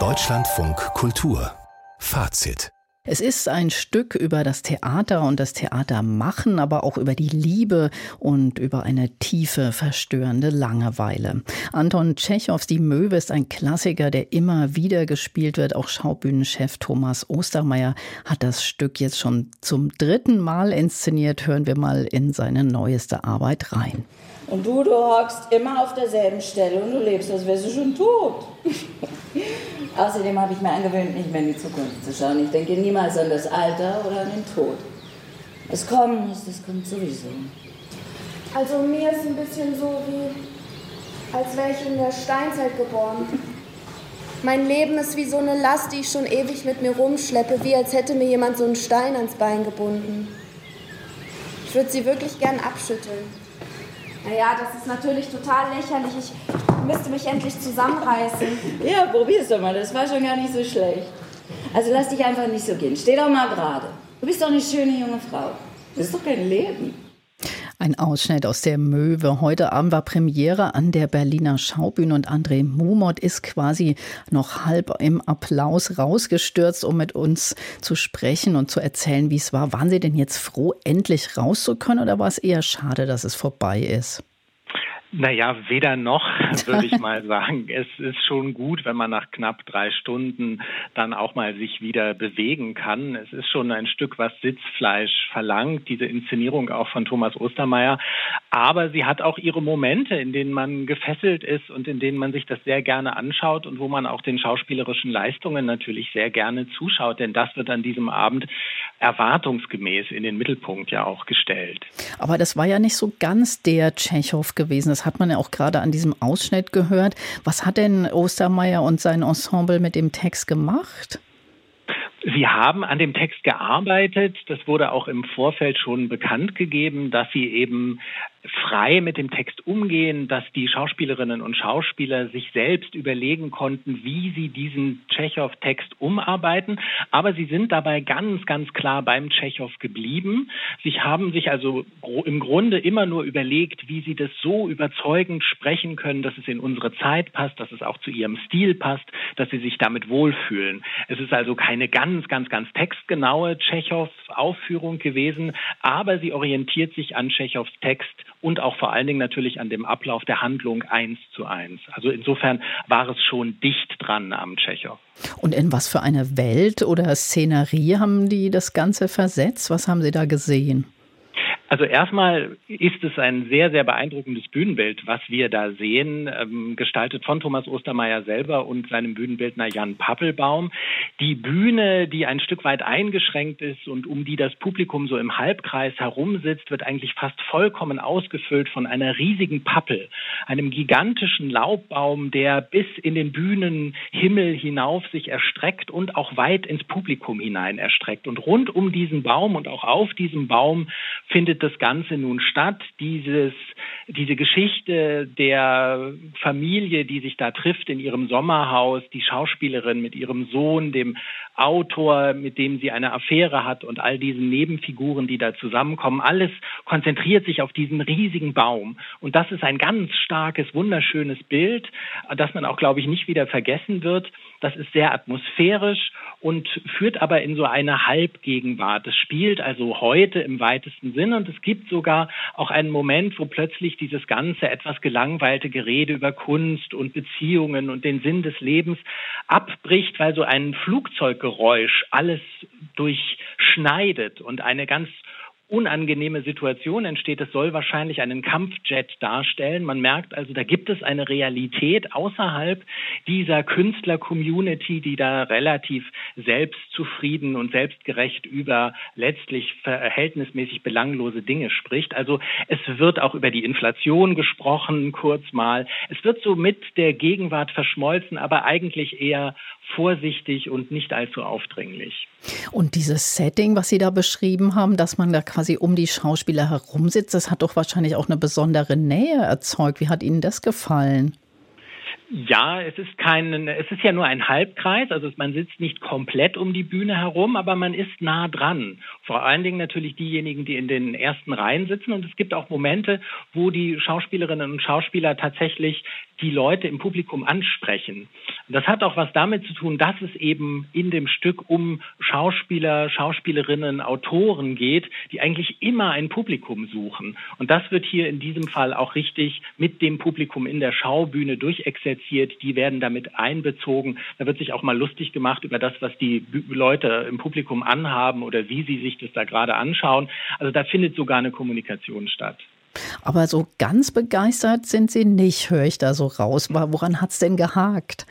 Deutschlandfunk Kultur Fazit es ist ein Stück über das Theater und das Theatermachen, aber auch über die Liebe und über eine tiefe, verstörende Langeweile. Anton Tschechows Die Möwe ist ein Klassiker, der immer wieder gespielt wird. Auch Schaubühnenchef Thomas Ostermeier hat das Stück jetzt schon zum dritten Mal inszeniert. Hören wir mal in seine neueste Arbeit rein. Und du, du hockst immer auf derselben Stelle und du lebst, als wärst du schon tot. Außerdem habe ich mir angewöhnt, nicht mehr in die Zukunft zu schauen. Ich denke niemals an das Alter oder an den Tod. Es kommen muss, das kommt sowieso. Also mir ist ein bisschen so wie, als wäre ich in der Steinzeit geboren. Mein Leben ist wie so eine Last, die ich schon ewig mit mir rumschleppe, wie als hätte mir jemand so einen Stein ans Bein gebunden. Ich würde sie wirklich gern abschütteln. Naja, das ist natürlich total lächerlich. Ich müsste mich endlich zusammenreißen. Ja, probier's doch mal. Das war schon gar nicht so schlecht. Also lass dich einfach nicht so gehen. Steh doch mal gerade. Du bist doch eine schöne junge Frau. Das ist doch kein Leben. Ein Ausschnitt aus der Möwe. Heute Abend war Premiere an der Berliner Schaubühne und André Mumot ist quasi noch halb im Applaus rausgestürzt, um mit uns zu sprechen und zu erzählen, wie es war. Waren Sie denn jetzt froh, endlich raus zu können oder war es eher schade, dass es vorbei ist? Naja, weder noch, würde ich mal sagen. Es ist schon gut, wenn man nach knapp drei Stunden dann auch mal sich wieder bewegen kann. Es ist schon ein Stück, was Sitzfleisch verlangt, diese Inszenierung auch von Thomas Ostermeier. Aber sie hat auch ihre Momente, in denen man gefesselt ist und in denen man sich das sehr gerne anschaut und wo man auch den schauspielerischen Leistungen natürlich sehr gerne zuschaut. Denn das wird an diesem Abend erwartungsgemäß in den Mittelpunkt ja auch gestellt. Aber das war ja nicht so ganz der Tschechow gewesen. Das hat man ja auch gerade an diesem Ausschnitt gehört. Was hat denn Ostermeier und sein Ensemble mit dem Text gemacht? Sie haben an dem Text gearbeitet. Das wurde auch im Vorfeld schon bekannt gegeben, dass Sie eben frei mit dem Text umgehen, dass die Schauspielerinnen und Schauspieler sich selbst überlegen konnten, wie sie diesen Tschechow-Text umarbeiten. Aber sie sind dabei ganz, ganz klar beim Tschechow geblieben. Sie haben sich also im Grunde immer nur überlegt, wie sie das so überzeugend sprechen können, dass es in unsere Zeit passt, dass es auch zu ihrem Stil passt, dass sie sich damit wohlfühlen. Es ist also keine ganz, ganz, ganz textgenaue Tschechow-Aufführung gewesen, aber sie orientiert sich an Tschechows Text und auch vor allen Dingen natürlich an dem Ablauf der Handlung eins zu eins. Also insofern war es schon dicht dran am Tschechow. Und in was für eine Welt oder Szenerie haben die das Ganze versetzt? Was haben Sie da gesehen? Also erstmal ist es ein sehr, sehr beeindruckendes Bühnenbild, was wir da sehen, ähm, gestaltet von Thomas Ostermeier selber und seinem Bühnenbildner Jan Pappelbaum. Die Bühne, die ein Stück weit eingeschränkt ist und um die das Publikum so im Halbkreis herumsitzt, wird eigentlich fast vollkommen ausgefüllt von einer riesigen Pappel, einem gigantischen Laubbaum, der bis in den Bühnenhimmel hinauf sich erstreckt und auch weit ins Publikum hinein erstreckt. Und rund um diesen Baum und auch auf diesem Baum findet das Ganze nun statt? Dieses, diese Geschichte der Familie, die sich da trifft in ihrem Sommerhaus, die Schauspielerin mit ihrem Sohn, dem Autor, mit dem sie eine Affäre hat und all diesen Nebenfiguren, die da zusammenkommen, alles konzentriert sich auf diesen riesigen Baum. Und das ist ein ganz starkes, wunderschönes Bild, das man auch, glaube ich, nicht wieder vergessen wird. Das ist sehr atmosphärisch und führt aber in so eine Halbgegenwart. Es spielt also heute im weitesten Sinn und es gibt sogar auch einen Moment, wo plötzlich dieses ganze etwas gelangweilte Gerede über Kunst und Beziehungen und den Sinn des Lebens abbricht, weil so ein Flugzeuggeräusch alles durchschneidet und eine ganz unangenehme Situation entsteht. Es soll wahrscheinlich einen Kampfjet darstellen. Man merkt also, da gibt es eine Realität außerhalb dieser Künstler-Community, die da relativ selbstzufrieden und selbstgerecht über letztlich verhältnismäßig belanglose Dinge spricht. Also es wird auch über die Inflation gesprochen, kurz mal. Es wird so mit der Gegenwart verschmolzen, aber eigentlich eher vorsichtig und nicht allzu aufdringlich. Und dieses Setting, was Sie da beschrieben haben, dass man da quasi um die Schauspieler herumsitzt, das hat doch wahrscheinlich auch eine besondere Nähe erzeugt. Wie hat Ihnen das gefallen? Ja, es ist kein, es ist ja nur ein Halbkreis, also man sitzt nicht komplett um die Bühne herum, aber man ist nah dran. Vor allen Dingen natürlich diejenigen, die in den ersten Reihen sitzen und es gibt auch Momente, wo die Schauspielerinnen und Schauspieler tatsächlich die Leute im Publikum ansprechen. Das hat auch was damit zu tun, dass es eben in dem Stück um Schauspieler, Schauspielerinnen, Autoren geht, die eigentlich immer ein Publikum suchen. Und das wird hier in diesem Fall auch richtig mit dem Publikum in der Schaubühne durchexerziert. Die werden damit einbezogen. Da wird sich auch mal lustig gemacht über das, was die Leute im Publikum anhaben oder wie sie sich das da gerade anschauen. Also da findet sogar eine Kommunikation statt. Aber so ganz begeistert sind Sie nicht, höre ich da so raus. Woran hat es denn gehakt?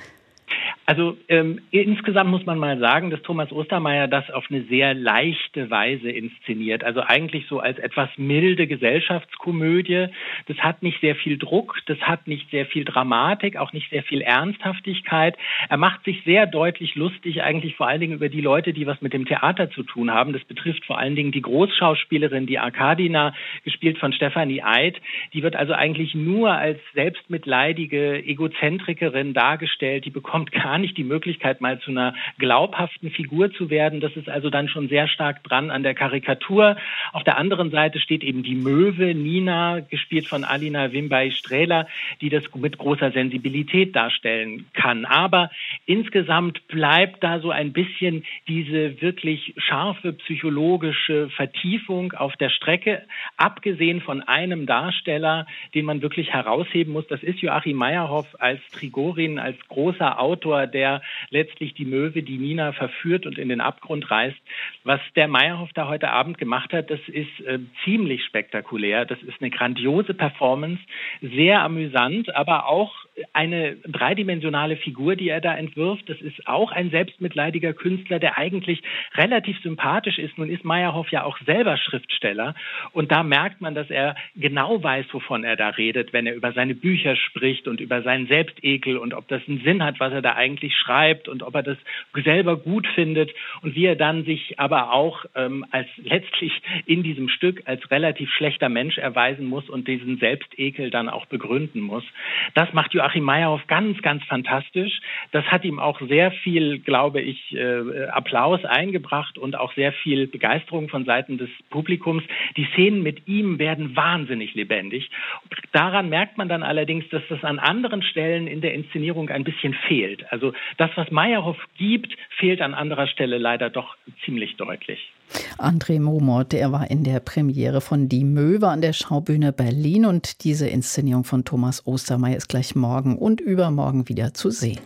Also ähm, insgesamt muss man mal sagen, dass Thomas Ostermeier das auf eine sehr leichte Weise inszeniert. Also eigentlich so als etwas milde Gesellschaftskomödie. Das hat nicht sehr viel Druck, das hat nicht sehr viel Dramatik, auch nicht sehr viel Ernsthaftigkeit. Er macht sich sehr deutlich lustig, eigentlich vor allen Dingen über die Leute, die was mit dem Theater zu tun haben. Das betrifft vor allen Dingen die Großschauspielerin, die Arkadina, gespielt von Stefanie Eid. Die wird also eigentlich nur als selbstmitleidige Egozentrikerin dargestellt. Die bekommt gar gar nicht die Möglichkeit, mal zu einer glaubhaften Figur zu werden. Das ist also dann schon sehr stark dran an der Karikatur. Auf der anderen Seite steht eben die Möwe, Nina, gespielt von Alina Wimbai-Strehler, die das mit großer Sensibilität darstellen kann. Aber insgesamt bleibt da so ein bisschen diese wirklich scharfe psychologische Vertiefung auf der Strecke, abgesehen von einem Darsteller, den man wirklich herausheben muss. Das ist Joachim Meyerhoff als Trigorin, als großer Autor der letztlich die Möwe, die Nina verführt und in den Abgrund reißt. Was der Meyerhoff da heute Abend gemacht hat, das ist äh, ziemlich spektakulär. Das ist eine grandiose Performance, sehr amüsant, aber auch eine dreidimensionale Figur, die er da entwirft. Das ist auch ein selbstmitleidiger Künstler, der eigentlich relativ sympathisch ist. Nun ist Meyerhoff ja auch selber Schriftsteller und da merkt man, dass er genau weiß, wovon er da redet, wenn er über seine Bücher spricht und über seinen Selbstekel und ob das einen Sinn hat, was er da eigentlich schreibt und ob er das selber gut findet und wie er dann sich aber auch ähm, als letztlich in diesem Stück als relativ schlechter Mensch erweisen muss und diesen Selbstekel dann auch begründen muss. Das macht Joachim Meyerhoff ganz, ganz fantastisch. Das hat ihm auch sehr viel, glaube ich, äh, Applaus eingebracht und auch sehr viel Begeisterung von Seiten des Publikums. Die Szenen mit ihm werden wahnsinnig lebendig. Daran merkt man dann allerdings, dass das an anderen Stellen in der Inszenierung ein bisschen fehlt. Also das, was Meyerhoff gibt, fehlt an anderer Stelle leider doch ziemlich deutlich. André Momot, er war in der Premiere von Die Möwe an der Schaubühne Berlin und diese Inszenierung von Thomas Ostermeier ist gleich morgen und übermorgen wieder zu sehen.